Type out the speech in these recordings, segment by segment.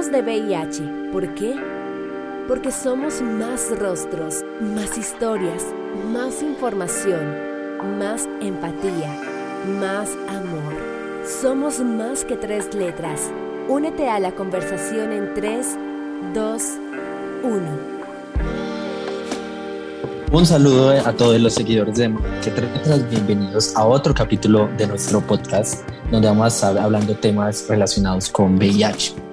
De VIH. ¿Por qué? Porque somos más rostros, más historias, más información, más empatía, más amor. Somos más que tres letras. Únete a la conversación en 3, 2, 1. Un saludo a todos los seguidores de Que Letras. Bienvenidos a otro capítulo de nuestro podcast, donde vamos a estar hablando temas relacionados con VIH.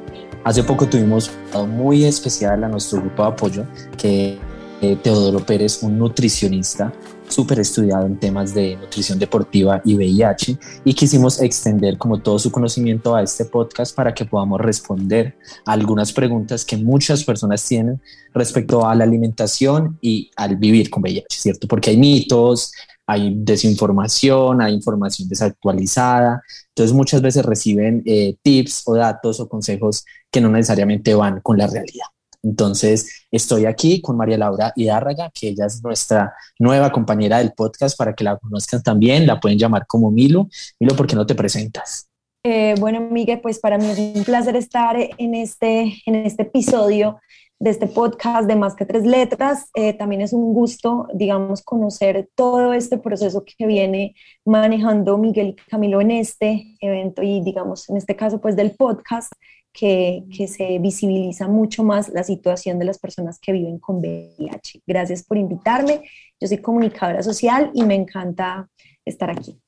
Hace poco tuvimos un muy especial a nuestro grupo de apoyo, que eh, Teodoro Pérez, un nutricionista súper estudiado en temas de nutrición deportiva y VIH y quisimos extender como todo su conocimiento a este podcast para que podamos responder a algunas preguntas que muchas personas tienen respecto a la alimentación y al vivir con VIH, ¿cierto? Porque hay mitos, hay desinformación, hay información desactualizada, entonces muchas veces reciben eh, tips o datos o consejos que no necesariamente van con la realidad. Entonces, estoy aquí con María Laura Hidárraga, que ella es nuestra nueva compañera del podcast para que la conozcan también. La pueden llamar como Milo. Milo, ¿por qué no te presentas? Eh, bueno, Miguel, pues para mí es un placer estar en este, en este episodio de este podcast de Más que Tres Letras. Eh, también es un gusto, digamos, conocer todo este proceso que viene manejando Miguel y Camilo en este evento y, digamos, en este caso, pues del podcast que, se visibiliza mucho más la situación de las personas que viven con VIH. Gracias por invitarme. Yo soy comunicadora social y me encanta estar aquí.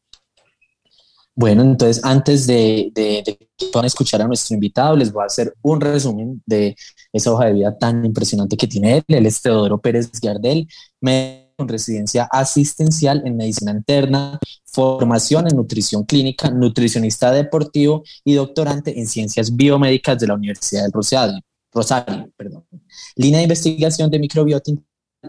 Bueno, entonces antes de, que puedan escuchar a nuestro invitado, les voy a hacer un resumen de esa hoja de vida tan impresionante que tiene él. Él es Teodoro Pérez Gardel, con residencia asistencial en medicina interna, formación en nutrición clínica, nutricionista deportivo y doctorante en ciencias biomédicas de la Universidad del Rosario. Perdón. Línea de investigación de microbiota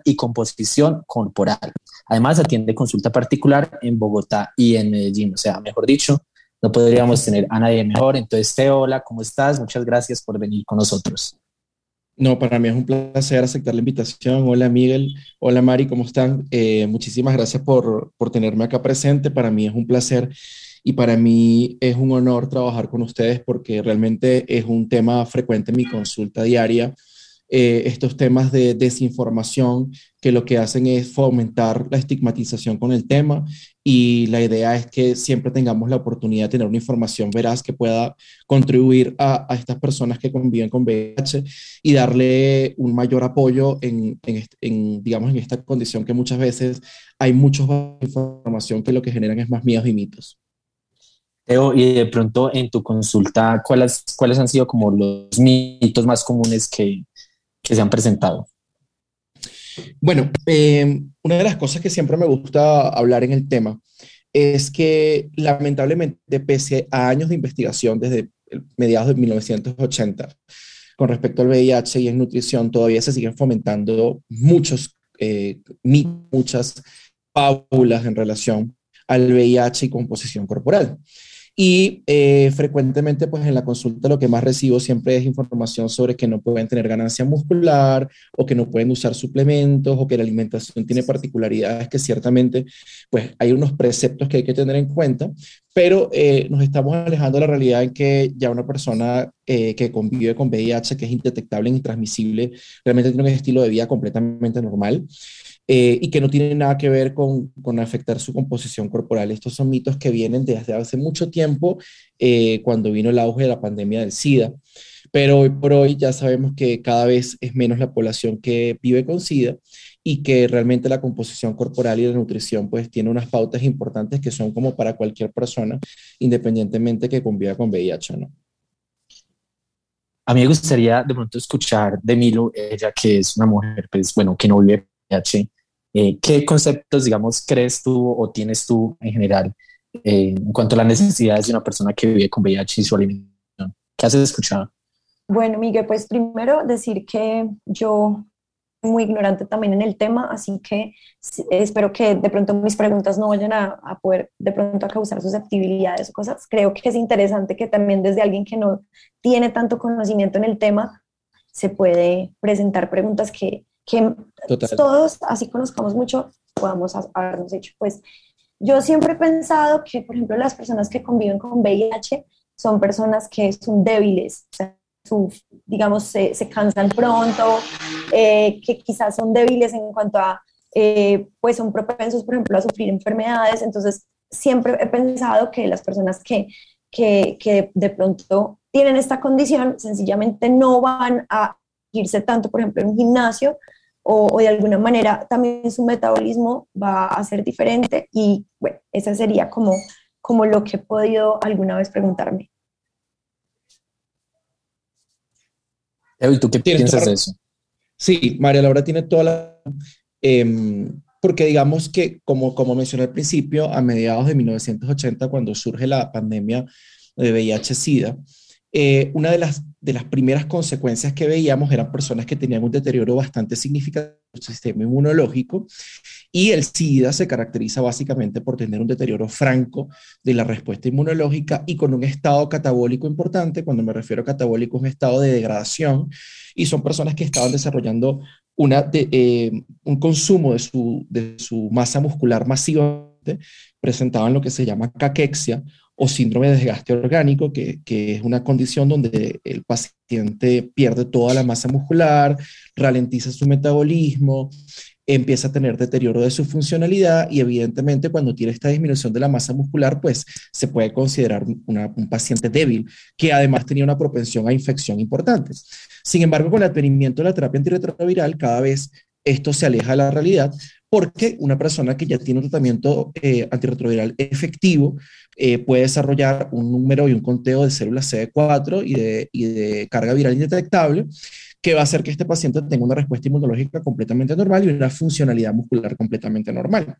y composición corporal. Además, atiende consulta particular en Bogotá y en Medellín. O sea, mejor dicho, no podríamos tener a nadie mejor. Entonces, Teo, hola, ¿cómo estás? Muchas gracias por venir con nosotros. No, para mí es un placer aceptar la invitación. Hola Miguel, hola Mari, ¿cómo están? Eh, muchísimas gracias por, por tenerme acá presente. Para mí es un placer y para mí es un honor trabajar con ustedes porque realmente es un tema frecuente en mi consulta diaria eh, estos temas de desinformación que lo que hacen es fomentar la estigmatización con el tema y la idea es que siempre tengamos la oportunidad de tener una información veraz que pueda contribuir a, estas personas que conviven con VIH y darle un mayor apoyo en, en, digamos, en esta condición que muchas veces hay mucha información que lo que generan es más miedos y mitos. Y de pronto en tu consulta, ¿cuáles, ¿cuáles han sido como los mitos más comunes que, que se han presentado? Bueno, eh, una de las cosas que siempre me gusta hablar en el tema es que lamentablemente, pese a años de investigación desde mediados de 1980 con respecto al VIH y en nutrición, todavía se siguen fomentando muchos, eh, muchas paulas en relación al VIH y composición corporal. Y eh, frecuentemente, pues en la consulta lo que más recibo siempre es información sobre que no pueden tener ganancia muscular o que no pueden usar suplementos o que la alimentación tiene particularidades que ciertamente, pues hay unos preceptos que hay que tener en cuenta, pero eh, nos estamos alejando de la realidad en que ya una persona eh, que convive con VIH, que es indetectable intransmisible, realmente tiene un estilo de vida completamente normal. Eh, y que no tiene nada que ver con, con, afectar su composición corporal. Estos son mitos que vienen desde hace mucho tiempo, eh, cuando vino el auge de la pandemia del SIDA. Pero hoy por hoy ya sabemos que cada vez es menos la población que vive con SIDA y que realmente la composición corporal y la nutrición pues tiene unas pautas importantes que son como para cualquier persona, independientemente que conviva con VIH o no. A mí me gustaría de pronto escuchar de Milo, ella que es una mujer, pues bueno, que no vive VIH, eh, ¿Qué conceptos, digamos, crees tú o tienes tú en general eh, en cuanto a las necesidades de una persona que vive con VIH y su alimentación? ¿Qué has escuchado? Bueno, Miguel, pues primero decir que yo muy ignorante también en el tema, así que espero que de pronto mis preguntas no vayan a, a, poder de pronto a causar susceptibilidades o cosas. Creo que es interesante que también desde alguien que no tiene tanto conocimiento en el tema se puede presentar preguntas que que todos, así conozcamos mucho, podamos habernos hecho. Pues yo siempre he pensado que, por ejemplo, las personas que conviven con VIH son personas que son débiles, digamos, se, se cansan pronto, eh, que quizás son débiles en cuanto a, eh, pues son propensos, por ejemplo, a sufrir enfermedades. Entonces, siempre he pensado que las personas que, que, que de pronto tienen esta condición sencillamente no van a irse tanto, por ejemplo, en un gimnasio o, de alguna manera también su metabolismo va a ser diferente y bueno, esa sería como, como lo que he podido alguna vez preguntarme. ¿Y tú qué piensas de eso? Sí, María Laura tiene toda la... Em, porque digamos que, como, como mencioné al principio, a mediados de 1980, cuando surge la pandemia de VIH-Sida, eh, una de las, de las primeras consecuencias que veíamos eran personas que tenían un deterioro bastante significativo del sistema inmunológico y el SIDA se caracteriza básicamente por tener un deterioro franco de la respuesta inmunológica y con un estado catabólico importante. Cuando me refiero a catabólico, es un estado de degradación y son personas que estaban desarrollando una eh, un consumo de su, de su masa muscular masiva, presentaban lo que se llama caquexia o síndrome de desgaste orgánico, que, es una condición donde el paciente pierde toda la masa muscular, ralentiza su metabolismo, empieza a tener deterioro de su funcionalidad y evidentemente cuando tiene esta disminución de la masa muscular, pues se puede considerar un paciente débil que además tenía una propensión a infección importante. Sin embargo, con el advenimiento de la terapia antirretroviral, cada vez esto se aleja de la realidad porque una persona que ya tiene un tratamiento eh, antirretroviral efectivo eh, puede desarrollar un número y un conteo de células CD4 y de, carga viral indetectable que va a hacer que este paciente tenga una respuesta inmunológica completamente normal y una funcionalidad muscular completamente normal.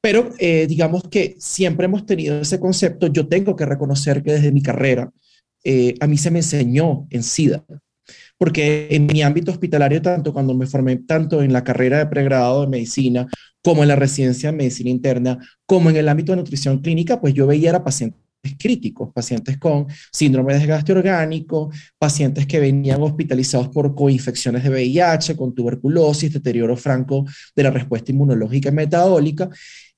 Pero eh, digamos que siempre hemos tenido ese concepto. Yo tengo que reconocer que desde mi carrera a mí se me enseñó en SIDA porque en mi ámbito hospitalario, tanto cuando me formé tanto en la carrera de pregrado de medicina, como en la residencia de medicina interna, como en el ámbito de nutrición clínica, pues yo veía a pacientes críticos, pacientes con síndrome de desgaste orgánico, pacientes que venían hospitalizados por coinfecciones de VIH, con tuberculosis, deterioro franco de la respuesta inmunológica y metabólica.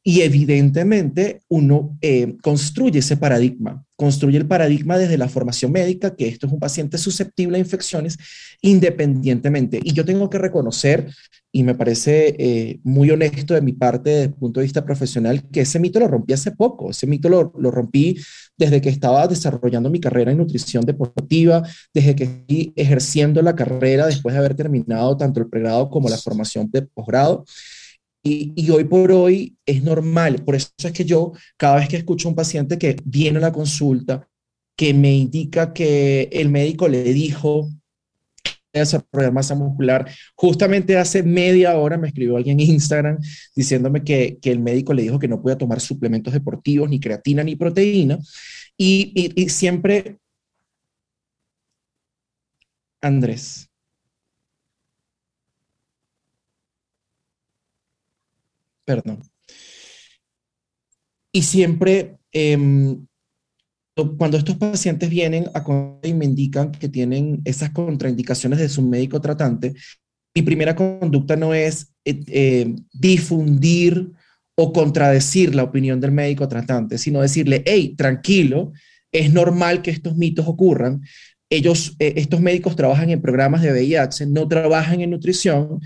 Y evidentemente uno eh, construye ese paradigma, construye el paradigma desde la formación médica, que esto es un paciente susceptible a infecciones independientemente. Y yo tengo que reconocer, y me parece eh, muy honesto de mi parte desde el punto de vista profesional, que ese mito lo rompí hace poco. Ese mito lo, lo rompí desde que estaba desarrollando mi carrera en nutrición deportiva, desde que estoy ejerciendo la carrera después de haber terminado tanto el pregrado como la formación de posgrado. Y, hoy por hoy es normal. Por eso es que yo, cada vez que escucho a un paciente que viene a la consulta, que me indica que el médico le dijo desarrollar masa muscular. Justamente hace media hora me escribió alguien en Instagram diciéndome que, que, el médico le dijo que no podía tomar suplementos deportivos, ni creatina, ni proteína. Y, y siempre, Andrés, perdón. Y siempre, em, cuando estos pacientes vienen a y me indican que tienen esas contraindicaciones de su médico tratante, mi primera conducta no es eh, eh, difundir o contradecir la opinión del médico tratante, sino decirle, hey, tranquilo, es normal que estos mitos ocurran. Ellos, eh, estos médicos trabajan en programas de VIH, no trabajan en nutrición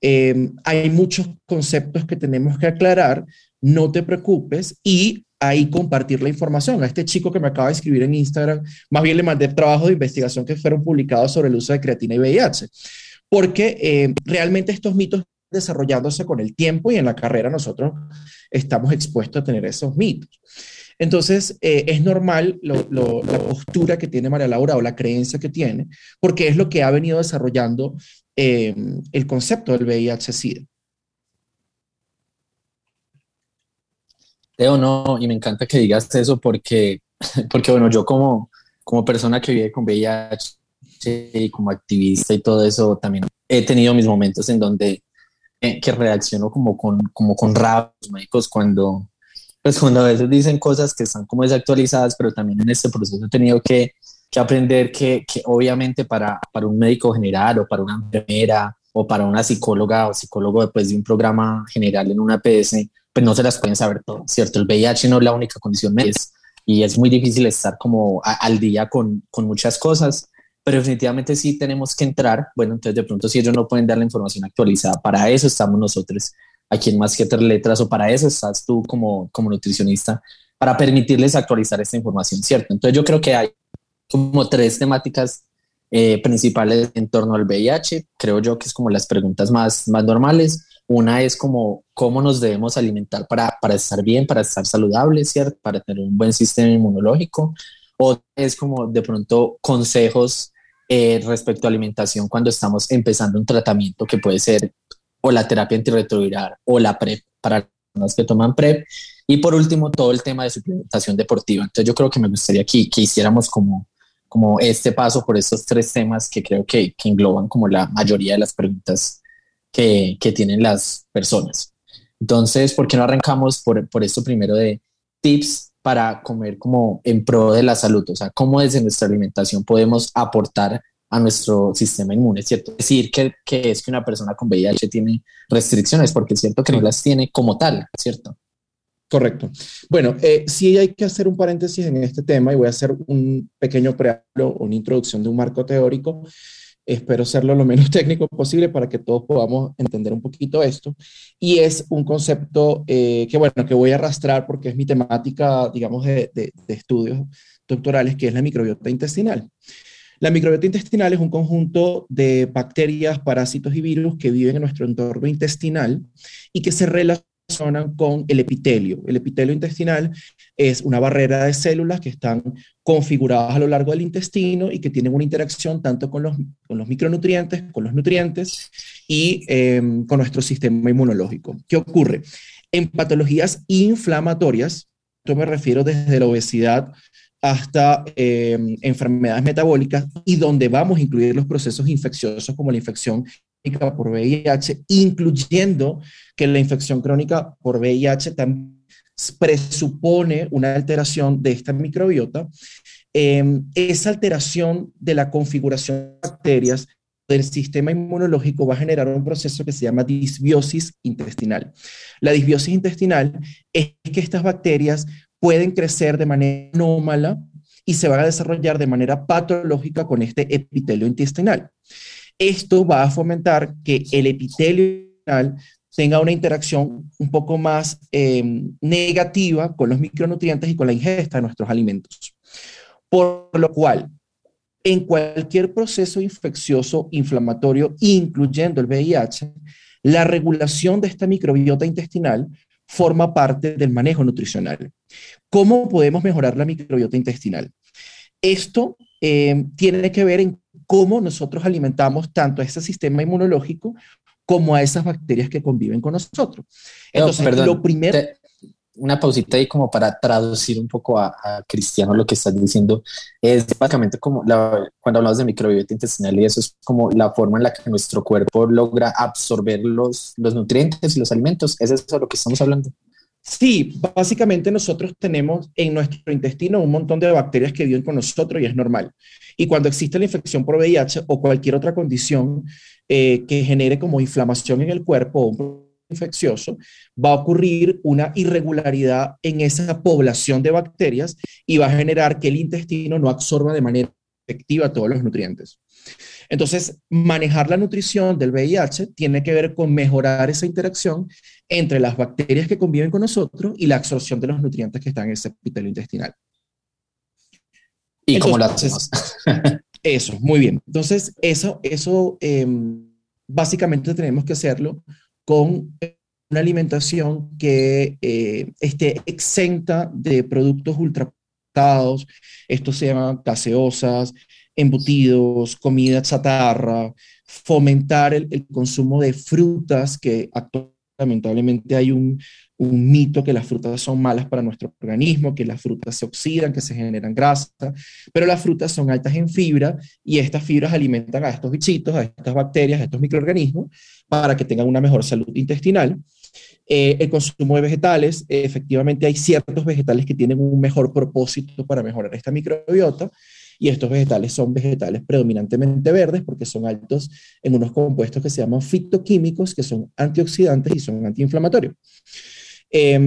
eh, hay muchos conceptos que tenemos que aclarar, no te preocupes y ahí compartir la información. A este chico que me acaba de escribir en Instagram, más bien le mandé trabajos de investigación que fueron publicados sobre el uso de creatina y VIH, porque eh, realmente estos mitos desarrollándose con el tiempo y en la carrera nosotros estamos expuestos a tener esos mitos. Entonces, eh, es normal la postura que tiene María Laura o la creencia que tiene, porque es lo que ha venido desarrollando eh, el concepto del VIH-Sida. Teo, no, y me encanta que digas eso porque, porque bueno, yo como, como persona que vive con VIH y como activista y todo eso, también he tenido mis momentos en donde eh, que reacciono como con, como con rabia médicos cuando, pues cuando a veces dicen cosas que están como desactualizadas, pero también en este proceso he tenido que, que aprender que, que, obviamente para, para un médico general o para una enfermera o para una psicóloga o psicólogo después de un programa general en una PS, pues no se las pueden saber todo, ¿cierto? El VIH no es la única condición es, y es muy difícil estar como al día con, con muchas cosas. pero definitivamente sí tenemos que entrar. Bueno, entonces de pronto si ellos no pueden dar la información actualizada, para eso estamos nosotros aquí en Más que Tres Letras o para eso estás tú como, como nutricionista, para permitirles actualizar esta información, ¿cierto? Entonces yo creo que hay como tres temáticas eh, principales en torno al VIH, creo yo que es como las preguntas más, más normales. Una es como cómo nos debemos alimentar para, para estar bien, para estar saludables, ¿cierto? Para tener un buen sistema inmunológico. Otra es como de pronto consejos eh, respecto a alimentación cuando estamos empezando un tratamiento que puede ser o la terapia antirretroviral o la PrEP para las que toman PrEP. Y por último, todo el tema de suplementación deportiva. Entonces yo creo que me gustaría que, que hiciéramos como, como este paso por estos tres temas que creo que, que engloban como la mayoría de las preguntas que, que, tienen las personas. Entonces, ¿por qué no arrancamos por, por esto primero de tips para comer como en pro de la salud? O sea, cómo desde nuestra alimentación podemos aportar a nuestro sistema inmune, ¿cierto? Decir que, que, es que una persona con VIH tiene restricciones, porque es cierto que no las tiene como tal, ¿cierto? Correcto. Bueno, eh, sí hay que hacer un paréntesis en este tema y voy a hacer un pequeño preámbulo, una introducción de un marco teórico. Espero serlo lo menos técnico posible para que todos podamos entender un poquito esto. Y es un concepto eh, que, bueno, que voy a arrastrar porque es mi temática, digamos, de, de, estudios doctorales, que es la microbiota intestinal. La microbiota intestinal es un conjunto de bacterias, parásitos y virus que viven en nuestro entorno intestinal y que se relacionan con el epitelio. El epitelio intestinal es una barrera de células que están configuradas a lo largo del intestino y que tienen una interacción tanto con los, micronutrientes, con los nutrientes y eh, con nuestro sistema inmunológico. ¿Qué ocurre? En patologías inflamatorias, esto me refiero desde la obesidad hasta em, enfermedades metabólicas y donde vamos a incluir los procesos infecciosos como la infección crónica por VIH, incluyendo que la infección crónica por VIH también presupone una alteración de esta microbiota. Eh, esa alteración de la configuración de bacterias del sistema inmunológico va a generar un proceso que se llama disbiosis intestinal. La disbiosis intestinal es que estas bacterias pueden crecer de manera anómala y se van a desarrollar de manera patológica con este epitelio intestinal. Esto va a fomentar que el epitelio tenga una interacción un poco más eh, negativa con los micronutrientes y con la ingesta de nuestros alimentos. Por lo cual, en cualquier proceso infeccioso inflamatorio, incluyendo el VIH, la regulación de esta microbiota intestinal forma parte del manejo nutricional. ¿Cómo podemos mejorar la microbiota intestinal? Esto eh, tiene que ver en cómo nosotros alimentamos tanto a ese sistema inmunológico como a esas bacterias que conviven con nosotros. Entonces, lo primero una pausita ahí como para traducir un poco a, Cristiano lo que estás diciendo. Es básicamente como cuando hablamos de microbiota intestinal y eso es como la forma en la que nuestro cuerpo logra absorber los, los nutrientes y los alimentos. ¿Es eso lo que estamos hablando? Sí, básicamente nosotros tenemos en nuestro intestino un montón de bacterias que viven con nosotros y es normal. Y cuando existe la infección por VIH o cualquier otra condición eh, que genere como inflamación en el cuerpo infeccioso, va a ocurrir una irregularidad en esa población de bacterias y va a generar que el intestino no absorba de manera efectiva todos los nutrientes. Entonces, manejar la nutrición del VIH tiene que ver con mejorar esa interacción entre las bacterias que conviven con nosotros y la absorción de los nutrientes que están en ese epitelio intestinal. ¿Y cómo lo hacemos? eso, muy bien. Entonces, eso, eso em, básicamente tenemos que hacerlo con una alimentación que eh, esté exenta de productos ultraprocesados, esto se llama gaseosas, embutidos, comida chatarra, fomentar el, el, consumo de frutas, que lamentablemente hay un, un, mito que las frutas son malas para nuestro organismo, que las frutas se oxidan, que se generan grasa, pero las frutas son altas en fibra y estas fibras alimentan a estos bichitos, a estas bacterias, a estos microorganismos para que tengan una mejor salud intestinal. Eh, el consumo de vegetales, eh, efectivamente hay ciertos vegetales que tienen un mejor propósito para mejorar esta microbiota y estos vegetales son vegetales predominantemente verdes porque son altos en unos compuestos que se llaman fitoquímicos, que son antioxidantes y son antiinflamatorios. Eh,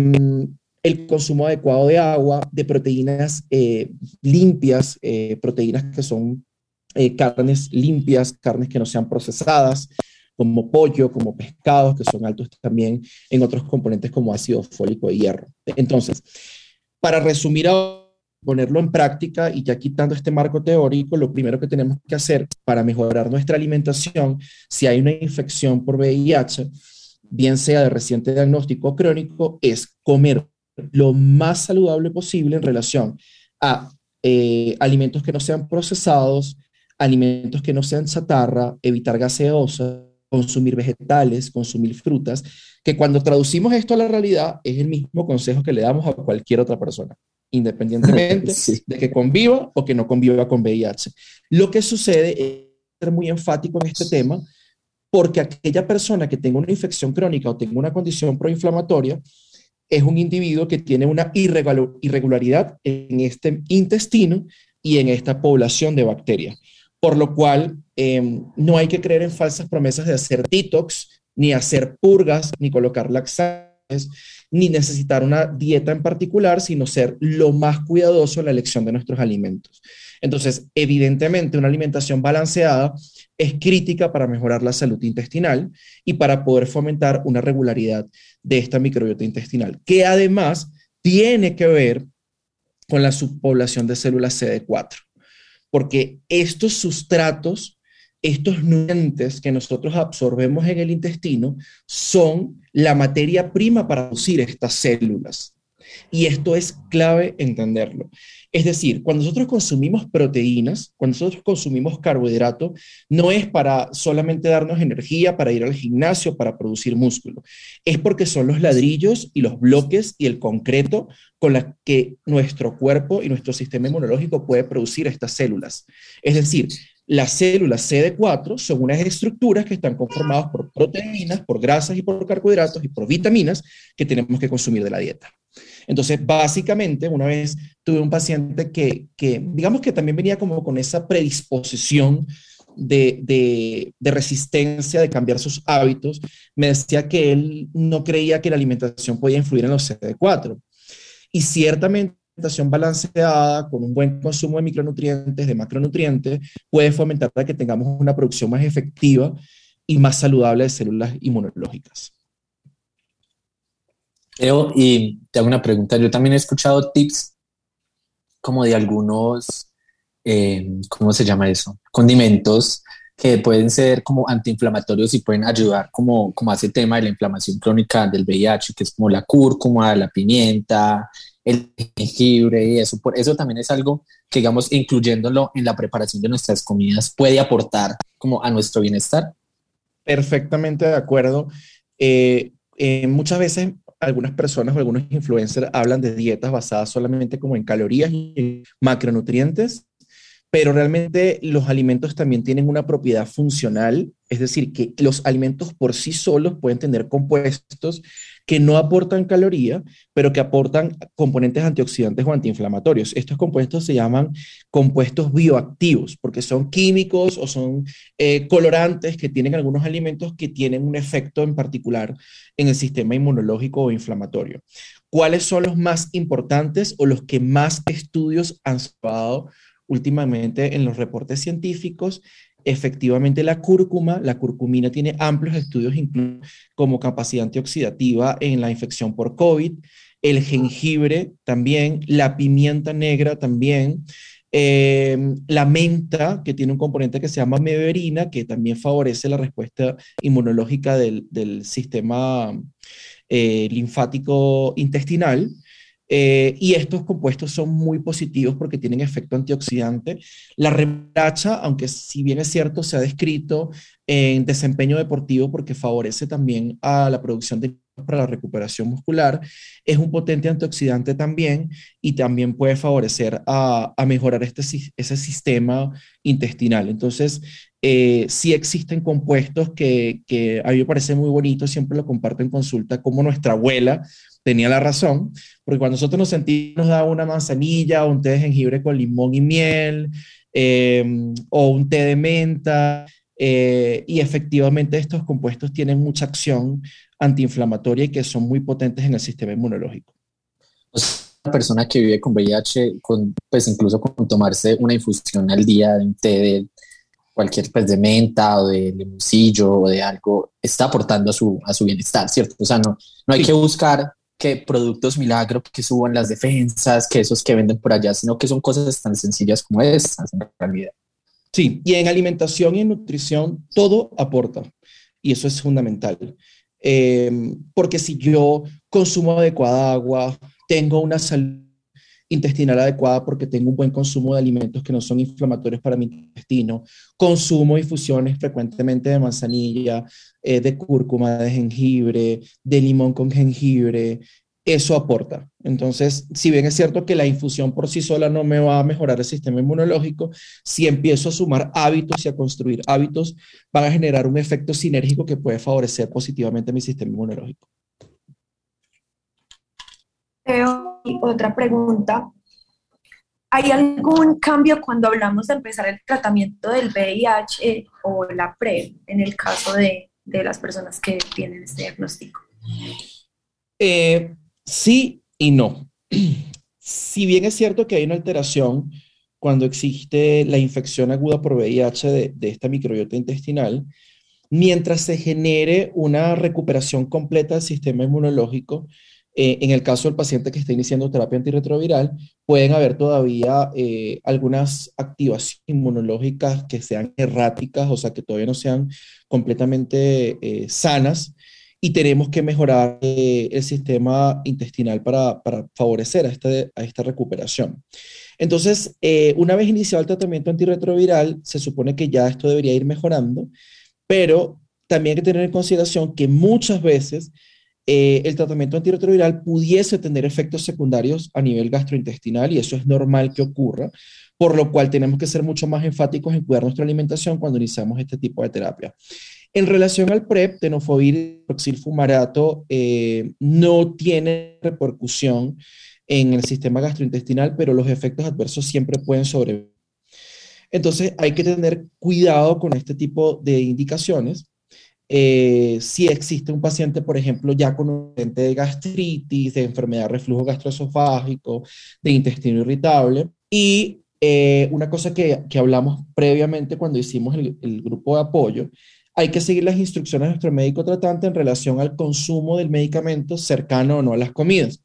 el consumo adecuado de agua, de proteínas eh, limpias, eh, proteínas que son eh, carnes limpias, carnes que no sean procesadas, como pollo, como pescados, que son altos también en otros componentes como ácido fólico y hierro. Entonces, para resumir ponerlo en práctica y ya quitando este marco teórico, lo primero que tenemos que hacer para mejorar nuestra alimentación, si hay una infección por VIH, bien sea de reciente diagnóstico crónico, es comer lo más saludable posible en relación a eh, alimentos que no sean procesados, alimentos que no sean chatarra, evitar gaseosa, consumir vegetales, consumir frutas, que cuando traducimos esto a la realidad es el mismo consejo que le damos a cualquier otra persona, independientemente de que conviva o que no conviva con VIH. Lo que sucede es ser muy enfático en este tema porque aquella persona que tenga una infección crónica o tenga una condición proinflamatoria es un individuo que tiene una irregularidad en este intestino y en esta población de bacterias por lo cual em, no hay que creer en falsas promesas de hacer detox, ni hacer purgas, ni colocar laxantes, ni necesitar una dieta en particular, sino ser lo más cuidadoso en la elección de nuestros alimentos. Entonces, evidentemente, una alimentación balanceada es crítica para mejorar la salud intestinal y para poder fomentar una regularidad de esta microbiota intestinal, que además tiene que ver con la subpoblación de células CD4 porque estos sustratos, estos nutrientes que nosotros absorbemos en el intestino, son la materia prima para producir estas células. Y esto es clave entenderlo. Es decir, cuando nosotros consumimos proteínas, cuando nosotros consumimos carbohidrato, no es para solamente darnos energía para ir al gimnasio, para producir músculo. Es porque son los ladrillos y los bloques y el concreto con los que nuestro cuerpo y nuestro sistema inmunológico puede producir estas células. Es decir, las células CD4 son unas estructuras que están conformadas por proteínas, por grasas y por carbohidratos y por vitaminas que tenemos que consumir de la dieta. Entonces, básicamente, una vez tuve un paciente que, digamos que también venía como con esa predisposición de, resistencia, de cambiar sus hábitos, me decía que él no creía que la alimentación podía influir en los CD4. Y ciertamente, alimentación balanceada, con un buen consumo de micronutrientes, de macronutrientes, puede fomentar que tengamos una producción más efectiva y más saludable de células inmunológicas y te hago una pregunta. Yo también he escuchado tips como de algunos, eh, ¿cómo se llama eso? Condimentos que pueden ser como antiinflamatorios y pueden ayudar como, como a ese tema de la inflamación crónica del VIH, que es como la cúrcuma, la pimienta, el jengibre y eso. Por eso también es algo que, digamos, incluyéndolo en la preparación de nuestras comidas, puede aportar como a nuestro bienestar. Perfectamente de acuerdo. Eh, eh, muchas veces algunas personas o algunos influencers hablan de dietas basadas solamente como en calorías y macronutrientes, pero realmente los alimentos también tienen una propiedad funcional, es decir, que los alimentos por sí solos pueden tener compuestos que no aportan caloría, pero que aportan componentes antioxidantes o antiinflamatorios. Estos compuestos se llaman compuestos bioactivos, porque son químicos o son eh, colorantes que tienen algunos alimentos que tienen un efecto en particular en el sistema inmunológico o inflamatorio. ¿Cuáles son los más importantes o los que más estudios han salvado últimamente en los reportes científicos? efectivamente la cúrcuma, la curcumina tiene amplios estudios como capacidad antioxidativa en la infección por COVID, el jengibre también, la pimienta negra también, eh, la menta, que tiene un componente que se llama meverina, que también favorece la respuesta inmunológica del, sistema eh, linfático intestinal. Eh, y estos compuestos son muy positivos porque tienen efecto antioxidante. La remolacha, aunque si bien es cierto, se ha descrito en desempeño deportivo porque favorece también a la producción de para la recuperación muscular, es un potente antioxidante también y también puede favorecer a, mejorar este, ese sistema intestinal. Entonces, eh, sí existen compuestos que, a mí me parece muy bonito, siempre lo comparto en consulta, como nuestra abuela tenía la razón, porque cuando nosotros nos sentimos, nos da una manzanilla o un té de jengibre con limón y miel, em, o un té de menta, eh, y efectivamente estos compuestos tienen mucha acción antiinflamatoria y que son muy potentes en el sistema inmunológico. una persona que vive con VIH, con, pues incluso con tomarse una infusión al día de un té de cualquier pues de menta o de limoncillo o de algo, está aportando a su, a su bienestar, ¿cierto? O sea, no, no hay que buscar que productos milagro que suban las defensas, que esos que venden por allá, sino que son cosas tan sencillas como estas en realidad. Sí, y en alimentación y en nutrición todo aporta y eso es fundamental. Em, porque si yo consumo adecuada agua, tengo una salud intestinal adecuada porque tengo un buen consumo de alimentos que no son inflamatorios para mi intestino, consumo infusiones frecuentemente de manzanilla, eh, de cúrcuma, de jengibre, de limón con jengibre, eso aporta. Entonces, si bien es cierto que la infusión por sí sola no me va a mejorar el sistema inmunológico, si empiezo a sumar hábitos y a construir hábitos, van a generar un efecto sinérgico que puede favorecer positivamente mi sistema inmunológico. otra pregunta. ¿Hay algún cambio cuando hablamos de empezar el tratamiento del VIH o la PrEP en el caso de, de las personas que tienen este diagnóstico? Eh, Sí y no. Si bien es cierto que hay una alteración cuando existe la infección aguda por VIH de, esta microbiota intestinal, mientras se genere una recuperación completa del sistema inmunológico, eh, en el caso del paciente que está iniciando terapia antirretroviral, pueden haber todavía eh, algunas activaciones inmunológicas que sean erráticas, o sea, que todavía no sean completamente eh, sanas, y tenemos que mejorar el sistema intestinal para, favorecer a, este, a esta recuperación. Entonces, una vez iniciado el tratamiento antirretroviral, se supone que ya esto debería ir mejorando, pero también hay que tener en consideración que muchas veces eh, el tratamiento antirretroviral pudiese tener efectos secundarios a nivel gastrointestinal y eso es normal que ocurra, por lo cual tenemos que ser mucho más enfáticos en cuidar nuestra alimentación cuando iniciamos este tipo de terapia. En relación al PrEP, tenofovir y proxilfumarato eh, no tiene repercusión en el sistema gastrointestinal, pero los efectos adversos siempre pueden sobrevivir. Entonces hay que tener cuidado con este tipo de indicaciones. Eh, si existe un paciente, por ejemplo, ya con un de gastritis, de enfermedad de reflujo gastroesofágico, de intestino irritable. Y eh, una cosa que, hablamos previamente cuando hicimos el, el grupo de apoyo hay que seguir las instrucciones de nuestro médico tratante en relación al consumo del medicamento cercano o no a las comidas.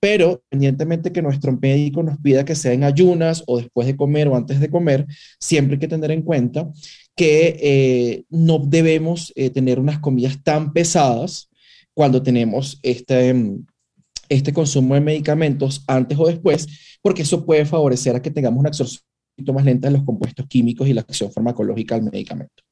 Pero, independientemente que nuestro médico nos pida que sea en ayunas o después de comer o antes de comer, siempre hay que tener en cuenta que eh, no debemos eh, tener unas comidas tan pesadas cuando tenemos este, este consumo de medicamentos antes o después, porque eso puede favorecer a que tengamos una absorción más lenta de los compuestos químicos y la acción farmacológica del medicamento.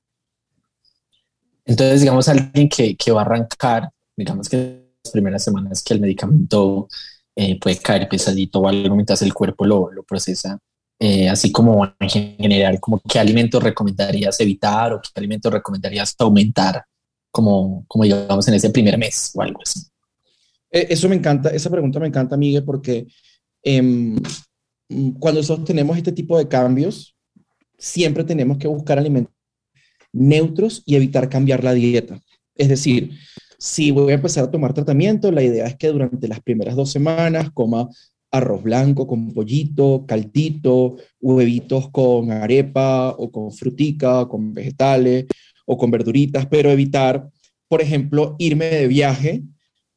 Entonces, digamos, alguien que, que va a arrancar, digamos que las primeras semanas que el medicamento eh, puede caer pesadito o algo mientras el cuerpo lo, lo procesa, eh, así como en general, como qué alimentos recomendarías evitar o qué alimentos recomendarías aumentar, como, como digamos en ese primer mes o algo así. E, eso me encanta, esa pregunta me encanta, Miguel, porque em, cuando nosotros tenemos este tipo de cambios, siempre tenemos que buscar alimentos neutros y evitar cambiar la dieta. Es decir, si voy a empezar a tomar tratamiento, la idea es que durante las primeras dos semanas coma arroz blanco con pollito, caldito, huevitos con arepa o con frutica, con vegetales o con verduritas, pero evitar, por ejemplo, irme de viaje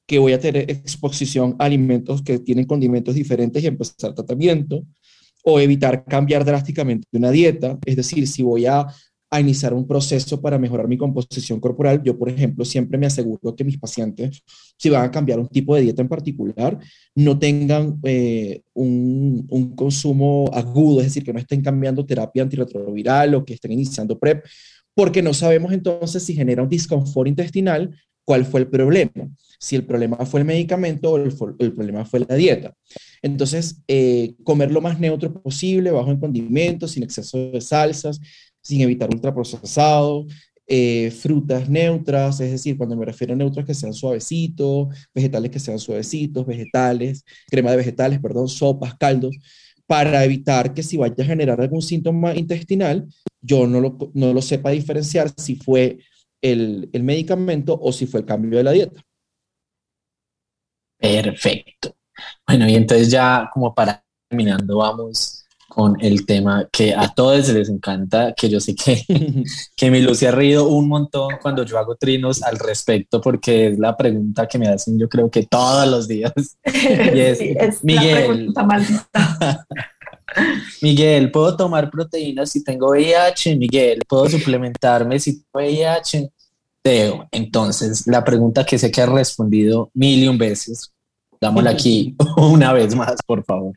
que voy a tener exposición a alimentos que tienen condimentos diferentes y empezar tratamiento, o evitar cambiar drásticamente una dieta, es decir, si voy a a iniciar un proceso para mejorar mi composición corporal. Yo, por ejemplo, siempre me aseguro que mis pacientes, si van a cambiar un tipo de dieta en particular, no tengan eh, un, un, consumo agudo, es decir, que no estén cambiando terapia antirretroviral o que estén iniciando PrEP, porque no sabemos entonces si genera un disconfort intestinal, cuál fue el problema, si el problema fue el medicamento o el, el problema fue la dieta. Entonces, eh, comer lo más neutro posible, bajo en condimentos, sin exceso de salsas, sin evitar ultraprocesado, eh, frutas neutras, es decir, cuando me refiero a neutras que sean suavecitos, vegetales que sean suavecitos, vegetales, crema de vegetales, perdón, sopas, caldos, para evitar que si vaya a generar algún síntoma intestinal, yo no lo, no lo sepa diferenciar si fue el, el medicamento o si fue el cambio de la dieta. Perfecto. Bueno, y entonces ya como para terminando, vamos con el tema que a todos les encanta, que yo sé que, que mi Lucy ha reído un montón cuando yo hago trinos al respecto, porque es la pregunta que me hacen yo creo que todos los días. Y es, Miguel, Miguel, ¿puedo tomar proteínas si tengo VIH? Miguel, ¿puedo suplementarme si tengo VIH? Teo, entonces la pregunta que sé que has respondido mil y un veces, dámosla aquí una vez más, por favor.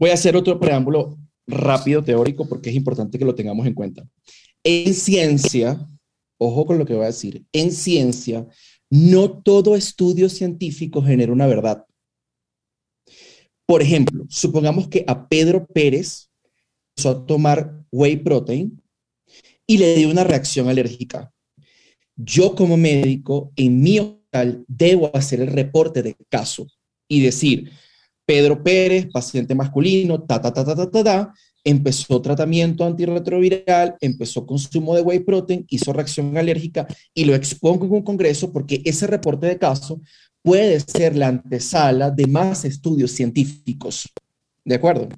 Voy a hacer otro preámbulo rápido teórico porque es importante que lo tengamos en cuenta. En ciencia, ojo con lo que voy a decir, en ciencia, no todo estudio científico genera una verdad. Por ejemplo, supongamos que a Pedro Pérez empezó a tomar whey protein y le dio una reacción alérgica. Yo como médico, en mi hospital, debo hacer el reporte de caso y decir, Pedro Pérez, paciente masculino, ta, ta, ta, ta, ta, ta, empezó tratamiento antirretroviral, empezó consumo de whey protein, hizo reacción alérgica y lo expongo en un congreso porque ese reporte de caso puede ser la antesala de más estudios científicos. ¿De acuerdo?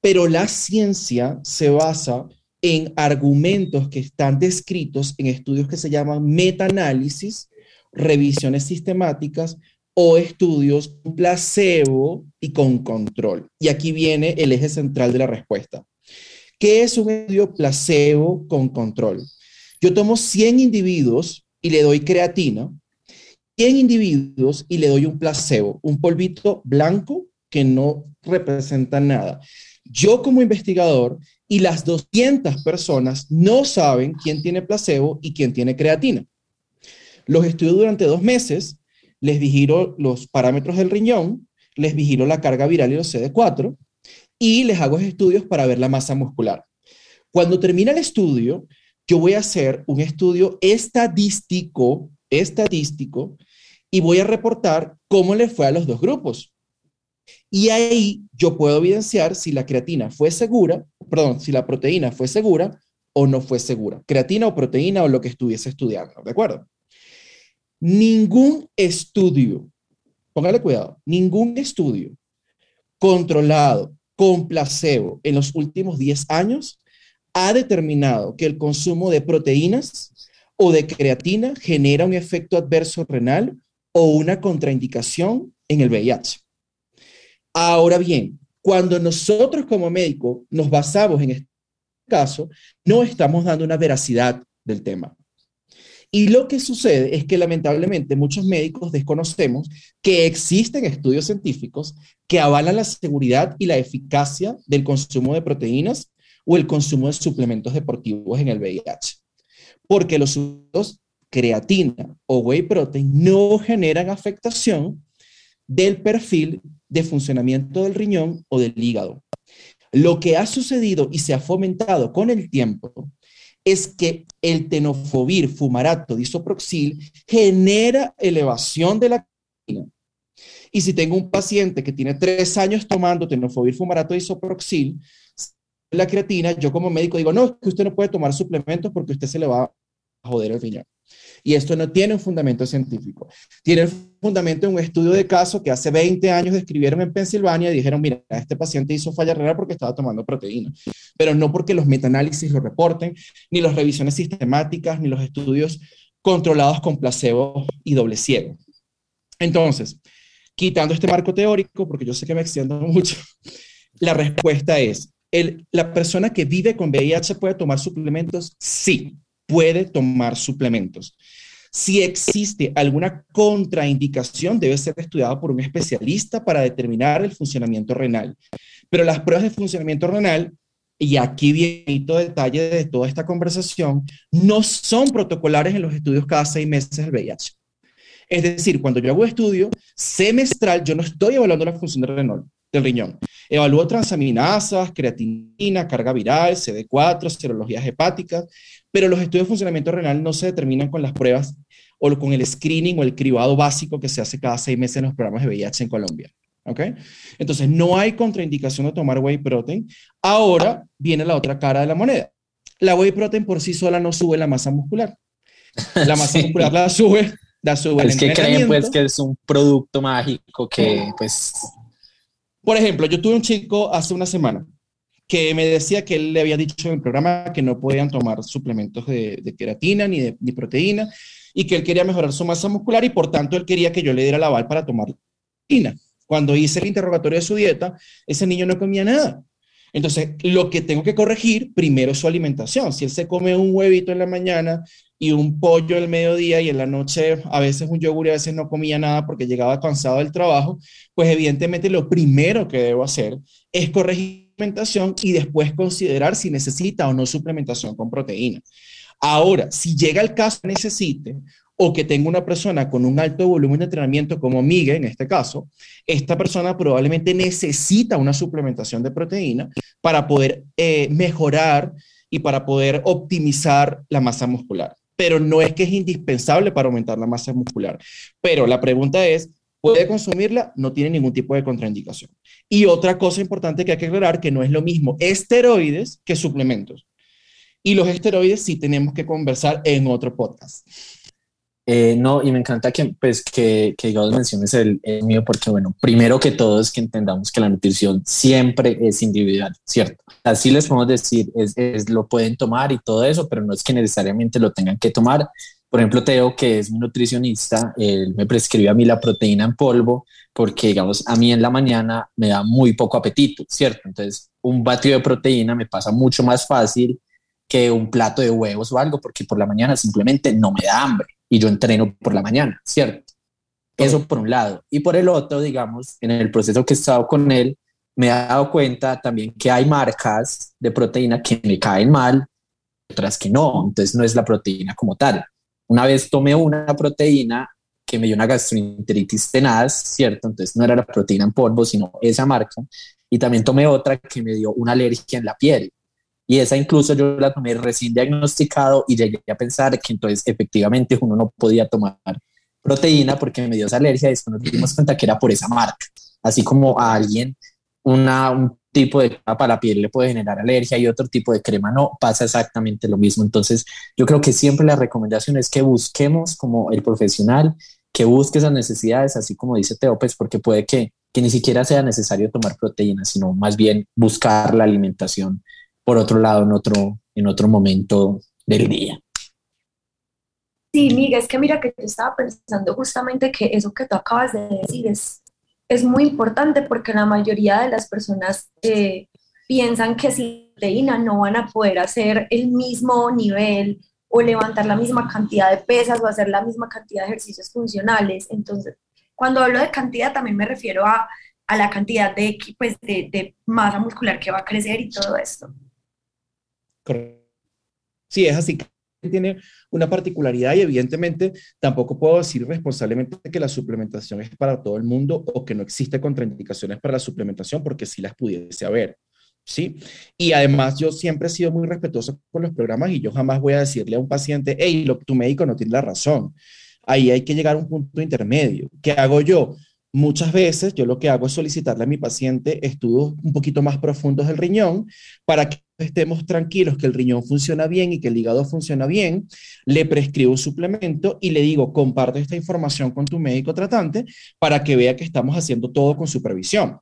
Pero la ciencia se basa en argumentos que están descritos en estudios que se llaman metaanálisis, revisiones sistemáticas o estudios placebo y con control. Y aquí viene el eje central de la respuesta. ¿Qué es un estudio placebo con control? Yo tomo 100 individuos y le doy creatina, 100 individuos y le doy un placebo, un polvito blanco que no representa nada. Yo como investigador y las 200 personas no saben quién tiene placebo y quién tiene creatina. Los estudio durante dos meses les vigilo los parámetros del riñón, les vigilo la carga viral y los CD4 y les hago estudios para ver la masa muscular. Cuando termina el estudio, yo voy a hacer un estudio estadístico, estadístico, y voy a reportar cómo le fue a los dos grupos. Y ahí yo puedo evidenciar si la creatina fue segura, perdón, si la proteína fue segura o no fue segura. Creatina o proteína o lo que estuviese estudiando, ¿de acuerdo? Ningún estudio, póngale cuidado, ningún estudio controlado con placebo en los últimos 10 años ha determinado que el consumo de proteínas o de creatina genera un efecto adverso renal o una contraindicación en el VIH. Ahora bien, cuando nosotros como médicos nos basamos en este caso, no estamos dando una veracidad del tema. Y lo que sucede es que lamentablemente muchos médicos desconocemos que existen estudios científicos que avalan la seguridad y la eficacia del consumo de proteínas o el consumo de suplementos deportivos en el VIH. Porque los usos creatina o whey protein no generan afectación del perfil de funcionamiento del riñón o del hígado. Lo que ha sucedido y se ha fomentado con el tiempo es que el tenofovir fumarato disoproxil genera elevación de la creatina. Y si tengo un paciente que tiene tres años tomando tenofovir fumarato disoproxil, la creatina, yo como médico digo, no, es que usted no puede tomar suplementos porque usted se le va joder el riñón. Y esto no tiene un fundamento científico. Tiene un fundamento en un estudio de caso que hace 20 años describieron en Pensilvania y dijeron, mira, este paciente hizo falla renal porque estaba tomando proteína, pero no porque los metaanálisis lo reporten, ni las revisiones sistemáticas, ni los estudios controlados con placebo y doble ciego. Entonces, quitando este marco teórico, porque yo sé que me extiendo mucho, la respuesta es, el, ¿la persona que vive con VIH puede tomar suplementos? Sí puede tomar suplementos. Si existe alguna contraindicación, debe ser estudiada por un especialista para determinar el funcionamiento renal. Pero las pruebas de funcionamiento renal, y aquí viene todo detalle de toda esta conversación, no son protocolares en los estudios cada seis meses del VIH. Es decir, cuando yo hago estudio semestral, yo no estoy evaluando la función del, del riñón. Evalúo transaminasas, creatinina, carga viral, CD4, serologías hepáticas, pero los estudios de funcionamiento renal no se determinan con las pruebas o con el screening o el cribado básico que se hace cada seis meses en los programas de VIH en Colombia. ¿Ok? Entonces, no hay contraindicación de tomar whey protein. Ahora viene la otra cara de la moneda. La whey protein por sí sola no sube la masa muscular. La masa muscular la sube, la sube. Es que creen pues que es un producto mágico que pues Por ejemplo, yo tuve un chico hace una semana que me decía que él le había dicho en el programa que no podían tomar suplementos de, queratina ni de ni proteína y que él quería mejorar su masa muscular y por tanto él quería que yo le diera la aval para tomar proteína. Cuando hice el interrogatorio de su dieta, ese niño no comía nada. Entonces, lo que tengo que corregir primero es su alimentación. Si él se come un huevito en la mañana y un pollo el mediodía y en la noche a veces un yogur y a veces no comía nada porque llegaba cansado del trabajo, pues evidentemente lo primero que debo hacer es corregir y después considerar si necesita o no suplementación con proteína. Ahora, si llega el caso que necesite o que tenga una persona con un alto volumen de entrenamiento como Miguel en este caso, esta persona probablemente necesita una suplementación de proteína para poder eh, mejorar y para poder optimizar la masa muscular. Pero no es que es indispensable para aumentar la masa muscular. Pero la pregunta es, ¿puede consumirla? No tiene ningún tipo de contraindicación. Y otra cosa importante que hay que aclarar, que no es lo mismo esteroides que suplementos. Y los esteroides sí tenemos que conversar en otro podcast. Eh, no, y me encanta que, pues, que, que digamos, menciones el, mío, porque, bueno, primero que todo es que entendamos que la nutrición siempre es individual, ¿cierto? Así les podemos decir, es, es, lo pueden tomar y todo eso, pero no es que necesariamente lo tengan que tomar. Por ejemplo, Teo, que es mi nutricionista, él me prescribe a mí la proteína en polvo, porque, digamos, a mí en la mañana me da muy poco apetito, ¿cierto? Entonces, un batido de proteína me pasa mucho más fácil que un plato de huevos o algo, porque por la mañana simplemente no me da hambre y yo entreno por la mañana, ¿cierto? Eso por un lado. Y por el otro, digamos, en el proceso que he estado con él, me he dado cuenta también que hay marcas de proteína que me caen mal, otras que no. Entonces no es la proteína como tal. Una vez tomé una proteína que me dio una gastroenteritis tenaz, ¿cierto? Entonces no era la proteína en polvo, sino esa marca. Y también tomé otra que me dio una alergia en la piel. Y esa incluso yo la tomé recién diagnosticado y llegué a pensar que entonces efectivamente uno no podía tomar proteína porque me dio esa alergia y después nos dimos cuenta que era por esa marca. Así como a alguien una, un tipo de crema para la piel le puede generar alergia y otro tipo de crema no, pasa exactamente lo mismo. Entonces yo creo que siempre la recomendación es que busquemos como el profesional, que busque esas necesidades, así como dice Teo, pues porque puede que, que ni siquiera sea necesario tomar proteína, sino más bien buscar la alimentación por otro lado en otro, en otro momento del día. Sí, Miguel, es que mira que yo estaba pensando justamente que eso que tú acabas de decir es, es muy importante porque la mayoría de las personas eh, piensan que sin proteína no van a poder hacer el mismo nivel o levantar la misma cantidad de pesas o hacer la misma cantidad de ejercicios funcionales. Entonces, cuando hablo de cantidad también me refiero a, a la cantidad de, pues, de, de masa muscular que va a crecer y todo esto. Sí, es así. Tiene una particularidad y evidentemente tampoco puedo decir responsablemente que la suplementación es para todo el mundo o que no existe contraindicaciones para la suplementación porque sí las pudiese haber. ¿sí? Y además yo siempre he sido muy respetuoso con los programas y yo jamás voy a decirle a un paciente, hey, lo, tu médico no tiene la razón. Ahí hay que llegar a un punto intermedio. ¿Qué hago yo? Muchas veces yo lo que hago es solicitarle a mi paciente estudios un poquito más profundos del riñón para que estemos tranquilos que el riñón funciona bien y que el hígado funciona bien, le prescribo un suplemento y le digo, comparte esta información con tu médico tratante para que vea que estamos haciendo todo con supervisión.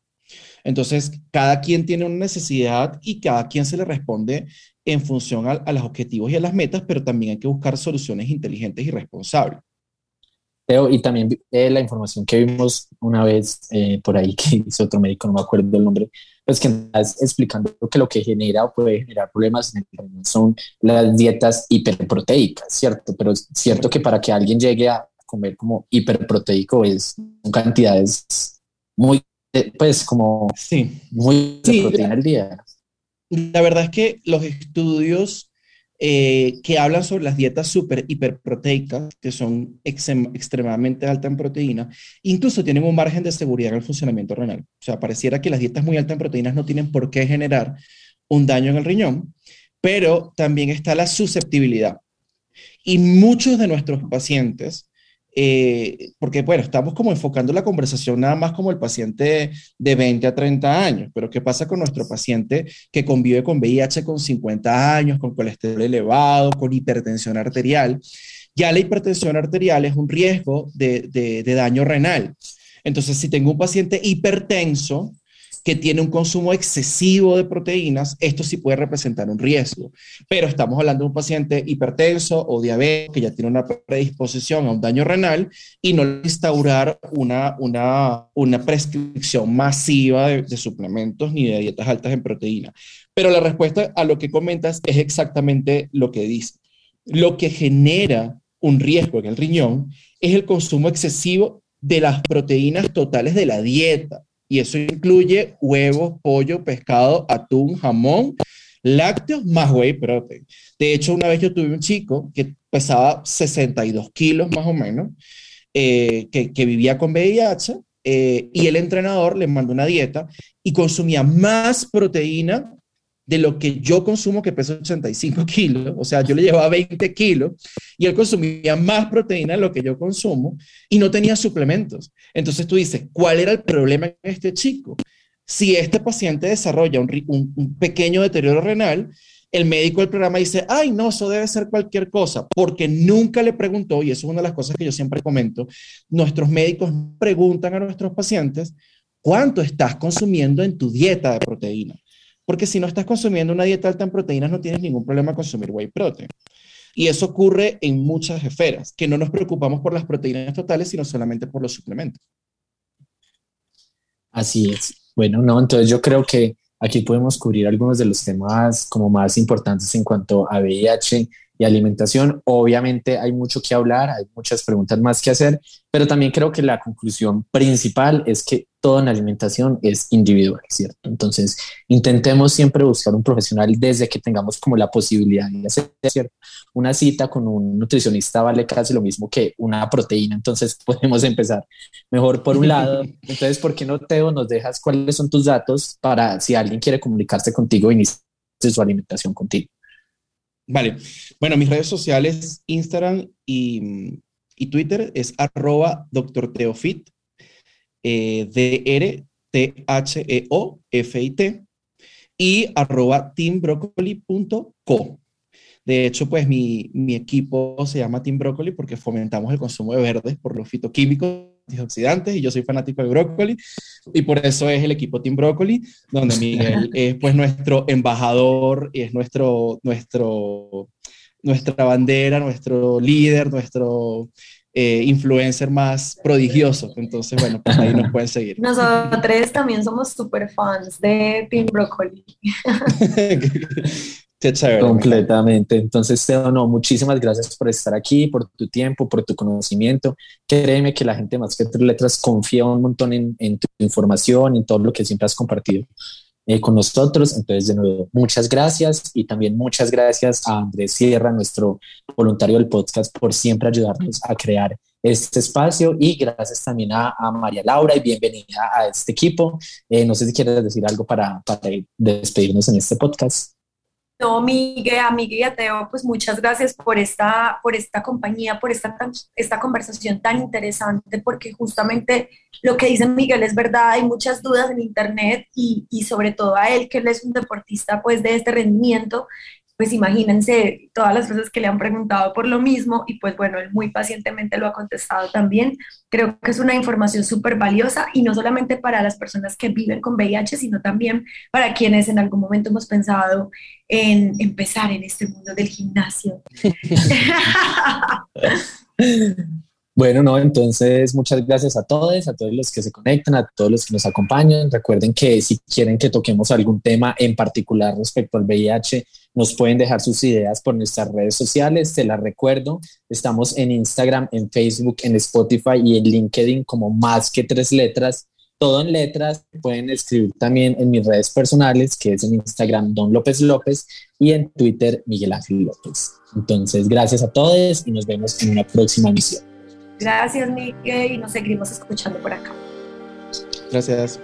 Entonces, cada quien tiene una necesidad y cada quien se le responde en función a, a los objetivos y a las metas, pero también hay que buscar soluciones inteligentes y responsables y también eh, la información que vimos una vez eh, por ahí que hizo otro médico, no me acuerdo el nombre, pues que estás explicando que lo que genera o puede generar problemas en el son las dietas hiperproteicas, ¿cierto? Pero es cierto que para que alguien llegue a comer como hiperproteico es son cantidades muy, eh, pues como sí. muy de proteína al día. La verdad es que los estudios eh, que hablan sobre las dietas super hiperproteicas, que son extremadamente altas en proteína, incluso tienen un margen de seguridad en el funcionamiento renal. O sea, pareciera que las dietas muy altas en proteínas no tienen por qué generar un daño en el riñón, pero también está la susceptibilidad. Y muchos de nuestros pacientes eh, porque bueno, estamos como enfocando la conversación nada más como el paciente de 20 a 30 años, pero ¿qué pasa con nuestro paciente que convive con VIH con 50 años, con colesterol elevado, con hipertensión arterial? Ya la hipertensión arterial es un riesgo de, daño renal. Entonces, si tengo un paciente hipertenso, que tiene un consumo excesivo de proteínas, esto sí puede representar un riesgo. Pero estamos hablando de un paciente hipertenso o diabético que ya tiene una predisposición a un daño renal y no instaurar una, una, una prescripción masiva de, suplementos ni de dietas altas en proteína. Pero la respuesta a lo que comentas es exactamente lo que dice. Lo que genera un riesgo en el riñón es el consumo excesivo de las proteínas totales de la dieta. Y eso incluye huevos, pollo, pescado, atún, jamón, lácteos más whey protein. De hecho, una vez yo tuve un chico que pesaba 62 kilos más o menos, eh, que, vivía con VIH, eh, y el entrenador le mandó una dieta y consumía más proteína de lo que yo consumo, que peso 85 kilos, o sea, yo le llevaba 20 kilos y él consumía más proteína de lo que yo consumo y no tenía suplementos. Entonces tú dices, ¿cuál era el problema en este chico? Si este paciente desarrolla un, un pequeño deterioro renal, el médico del programa dice, ay, no, eso debe ser cualquier cosa, porque nunca le preguntó, y eso es una de las cosas que yo siempre comento, nuestros médicos preguntan a nuestros pacientes, ¿cuánto estás consumiendo en tu dieta de proteína? Porque si no estás consumiendo una dieta alta en proteínas, no tienes ningún problema consumir whey protein. Y eso ocurre en muchas esferas, que no nos preocupamos por las proteínas totales, sino solamente por los suplementos. Así es. Bueno, no, entonces yo creo que aquí podemos cubrir algunos de los temas como más importantes en cuanto a VIH y alimentación. Obviamente hay mucho que hablar, hay muchas preguntas más que hacer, pero también creo que la conclusión principal es que todo en alimentación es individual, ¿cierto? Entonces, intentemos siempre buscar un profesional desde que tengamos como la posibilidad de hacer, ¿cierto? Una cita con un nutricionista vale casi lo mismo que una proteína, entonces podemos empezar mejor por un lado. Entonces, ¿por qué no, Teo, nos dejas cuáles son tus datos para si alguien quiere comunicarse contigo, inicie su alimentación contigo? Vale. Bueno, mis redes sociales, Instagram y, Twitter es arroba doctor Teofit, eh, D-R-T-H-E-O-F-I-T, y arroba teambroccoli.co. De hecho, pues mi, mi, equipo se llama Team Broccoli porque fomentamos el consumo de verdes por los fitoquímicos antioxidantes y yo soy fanático de brócoli y por eso es el equipo Team Broccoli, donde Miguel es pues nuestro embajador y es nuestro, nuestro, nuestra bandera, nuestro líder, nuestro eh, influencer más prodigioso. Entonces, bueno, pues ahí nos pueden seguir. Nosotros también somos súper fans de Team Broccoli. Completamente. Entonces, Teo, no, muchísimas gracias por estar aquí, por tu tiempo, por tu conocimiento. Créeme que la gente más que tres letras confía un montón en, en tu información, en todo lo que siempre has compartido eh, con nosotros. Entonces, de nuevo, muchas gracias y también muchas gracias a Andrés Sierra, nuestro voluntario del podcast, por siempre ayudarnos a crear este espacio y gracias también a, a María Laura y bienvenida a este equipo. Eh, no sé si quieres decir algo para, para despedirnos en este podcast. No, Miguel, a Miguel y a Teo, pues muchas gracias por esta, por esta compañía, por esta, esta conversación tan interesante, porque justamente lo que dice Miguel es verdad, hay muchas dudas en Internet y, y sobre todo a él, que él es un deportista pues de este rendimiento, pues imagínense todas las veces que le han preguntado por lo mismo y pues bueno, él muy pacientemente lo ha contestado también. Creo que es una información súper valiosa y no solamente para las personas que viven con VIH, sino también para quienes en algún momento hemos pensado en empezar en este mundo del gimnasio. Bueno, no, entonces muchas gracias a todos, a todos los que se conectan, a todos los que nos acompañan. Recuerden que si quieren que toquemos algún tema en particular respecto al VIH, nos pueden dejar sus ideas por nuestras redes sociales. Te las recuerdo, estamos en Instagram, en Facebook, en Spotify y en LinkedIn como más que tres letras. Todo en letras. Pueden escribir también en mis redes personales, que es en Instagram Don López López y en Twitter Miguel Ángel López. Entonces, gracias a todos y nos vemos en una próxima emisión. Gracias, Miguel, y nos seguimos escuchando por acá. Gracias.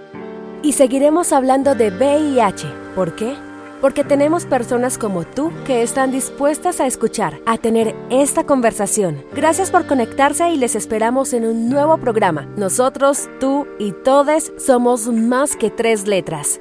Y seguiremos hablando de VIH. ¿Por qué? Porque tenemos personas como tú que están dispuestas a escuchar, a tener esta conversación. Gracias por conectarse y les esperamos en un nuevo programa. Nosotros, tú y todes somos más que tres letras.